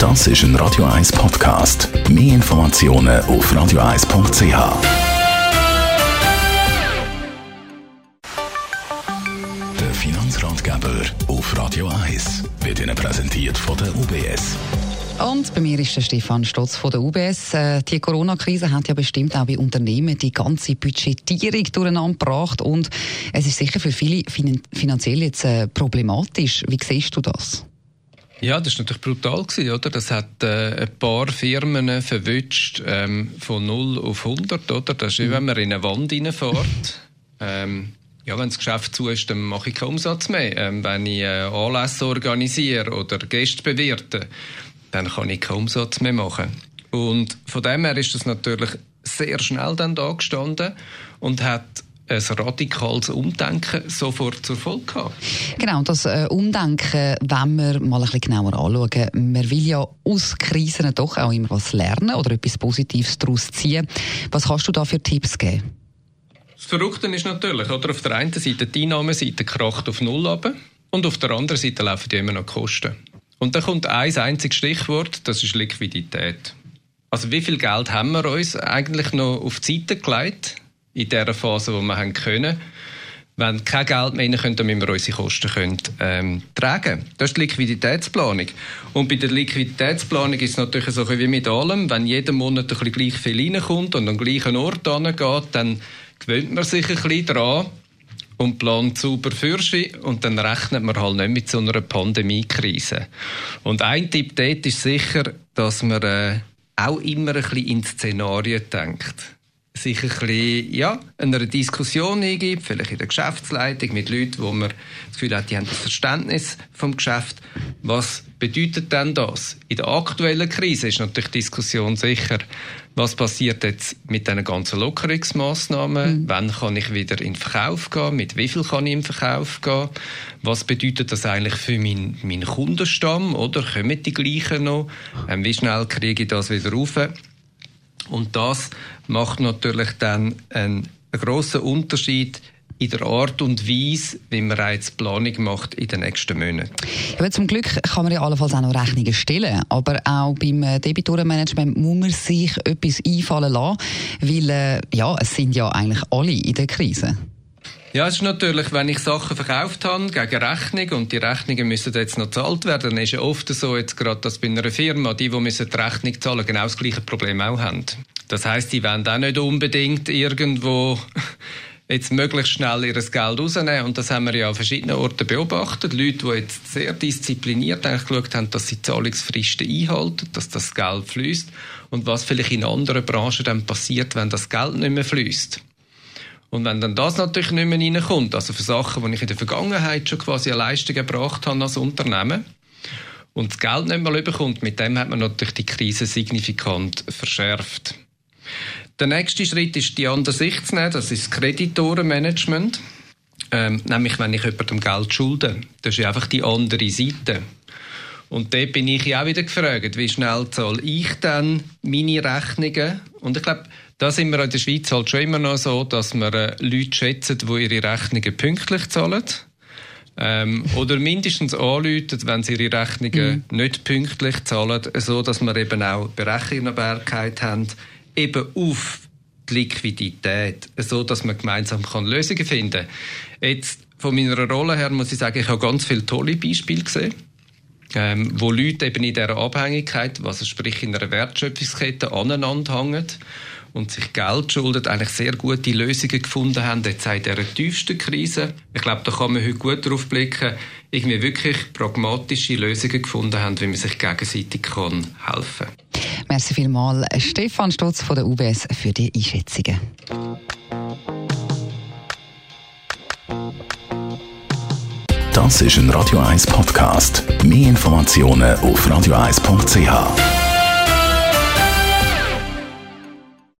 Das ist ein Radio 1 Podcast. Mehr Informationen auf radio1.ch. Der Finanzratgeber auf Radio 1 wird Ihnen präsentiert von der UBS. Und bei mir ist der Stefan Stotz von der UBS. Äh, die Corona-Krise hat ja bestimmt auch bei Unternehmen die ganze Budgetierung durcheinander gebracht und es ist sicher für viele finanziell jetzt äh, problematisch. Wie siehst du das? Ja, das war natürlich brutal, gewesen, oder? Das hat äh, ein paar Firmen verwünscht ähm, von 0 auf 100, oder? Das ist wie wenn man in eine Wand reinfährt. ähm, ja, wenn das Geschäft zu ist, dann mache ich keinen Umsatz mehr. Ähm, wenn ich äh, Anlässe organisiere oder Gäste bewirte, dann kann ich keinen Umsatz mehr machen. Und von dem her ist das natürlich sehr schnell dann da gestanden und hat ein radikales Umdenken sofort zur Folge gehabt. Genau, das äh, Umdenken, wenn wir mal ein bisschen genauer anschauen. Man will ja aus Krisen doch auch immer was lernen oder etwas Positives daraus ziehen. Was kannst du da für Tipps geben? Das Verrückte ist natürlich, oder auf der einen Seite die Einnahmeseite kracht auf Null ab und auf der anderen Seite laufen die immer noch Kosten. Und da kommt ein einziges Stichwort, das ist Liquidität. Also wie viel Geld haben wir uns eigentlich noch auf die Seite gelegt in der Phase, wo wir haben können? Wenn kein Geld mehr dann müssen wir unsere Kosten können, ähm, tragen. Das ist die Liquiditätsplanung. Und bei der Liquiditätsplanung ist es natürlich so wie mit allem, wenn jeden Monat ein bisschen gleich viel reinkommt und an den gleichen Ort geht, dann gewöhnt man sich ein bisschen daran, und plant sauber für sie und dann rechnet man halt nicht mit so einer Pandemiekrise. Und ein Tipp dort ist sicher, dass man äh, auch immer ein bisschen in Szenarien denkt sich ein bisschen, ja, einer Diskussion hingibt, vielleicht in der Geschäftsleitung mit Leuten, wo man das Gefühl hat, die haben das Verständnis vom Geschäft. Was bedeutet denn das? In der aktuellen Krise ist natürlich die Diskussion sicher, was passiert jetzt mit diesen ganzen Lockerungsmaßnahmen? Mhm. Wann kann ich wieder in den Verkauf gehen? Mit wie viel kann ich in den Verkauf gehen? Was bedeutet das eigentlich für meinen, meinen Kundenstamm? Oder kommen die gleichen noch? Ähm, wie schnell kriege ich das wieder rauf? Und das macht natürlich dann einen, einen grossen Unterschied in der Art und Weise, wie man jetzt Planung macht in den nächsten Monaten. Ja, zum Glück kann man ja allenfalls auch noch Rechnungen stellen, aber auch beim äh, Debitorenmanagement muss man sich etwas einfallen lassen, weil äh, ja, es sind ja eigentlich alle in der Krise. Ja, es ist natürlich, wenn ich Sachen verkauft habe gegen Rechnung und die Rechnungen müssen jetzt noch gezahlt werden, dann ist ja oft so jetzt gerade, dass bei einer Firma die, die müssen die Rechnung zahlen, genau das gleiche Problem auch haben. Das heißt, die wollen auch nicht unbedingt irgendwo jetzt möglichst schnell ihr Geld rausnehmen. Und das haben wir ja an verschiedenen Orten beobachtet. Leute, die jetzt sehr diszipliniert eigentlich geschaut haben, dass sie Zahlungsfristen einhalten, dass das Geld fließt und was vielleicht in anderen Branchen dann passiert, wenn das Geld nicht mehr fließt. Und wenn dann das natürlich nicht mehr reinkommt, also für Sachen, die ich in der Vergangenheit schon quasi eine Leistung gebracht habe als Unternehmen, und das Geld nicht mehr bekommt, mit dem hat man natürlich die Krise signifikant verschärft. Der nächste Schritt ist, die andere Sicht zu nehmen, das ist das Kreditorenmanagement. Ähm, nämlich, wenn ich jemandem Geld schulde. Das ist ja einfach die andere Seite. Und dort bin ich ja auch wieder gefragt, wie schnell zahle ich dann meine Rechnungen? Und ich glaube, da sind wir in der Schweiz halt schon immer noch so, dass wir äh, Leute schätzen, die ihre Rechnungen pünktlich zahlen. Ähm, oder mindestens anrufen, wenn sie ihre Rechnungen mhm. nicht pünktlich zahlen, so dass wir eben auch Berechenbarkeit haben, eben auf die Liquidität, so dass man gemeinsam kann Lösungen finden kann. Jetzt, von meiner Rolle her muss ich sagen, ich habe ganz viele tolle Beispiele gesehen. Ähm, wo Leute eben in dieser Abhängigkeit, was sprich in einer Wertschöpfungskette aneinander hängen und sich Geld schuldet, eigentlich sehr gute Lösungen gefunden haben, jetzt in dieser tiefsten Krise. Ich glaube, da kann man heute gut darauf blicken, irgendwie wirklich pragmatische Lösungen gefunden haben, wie man sich gegenseitig kann helfen kann. Merci vielmals, Stefan Stotz von der UBS, für die Einschätzungen. Das ist ein Radio 1 Podcast. Mehr Informationen auf radio1.ch.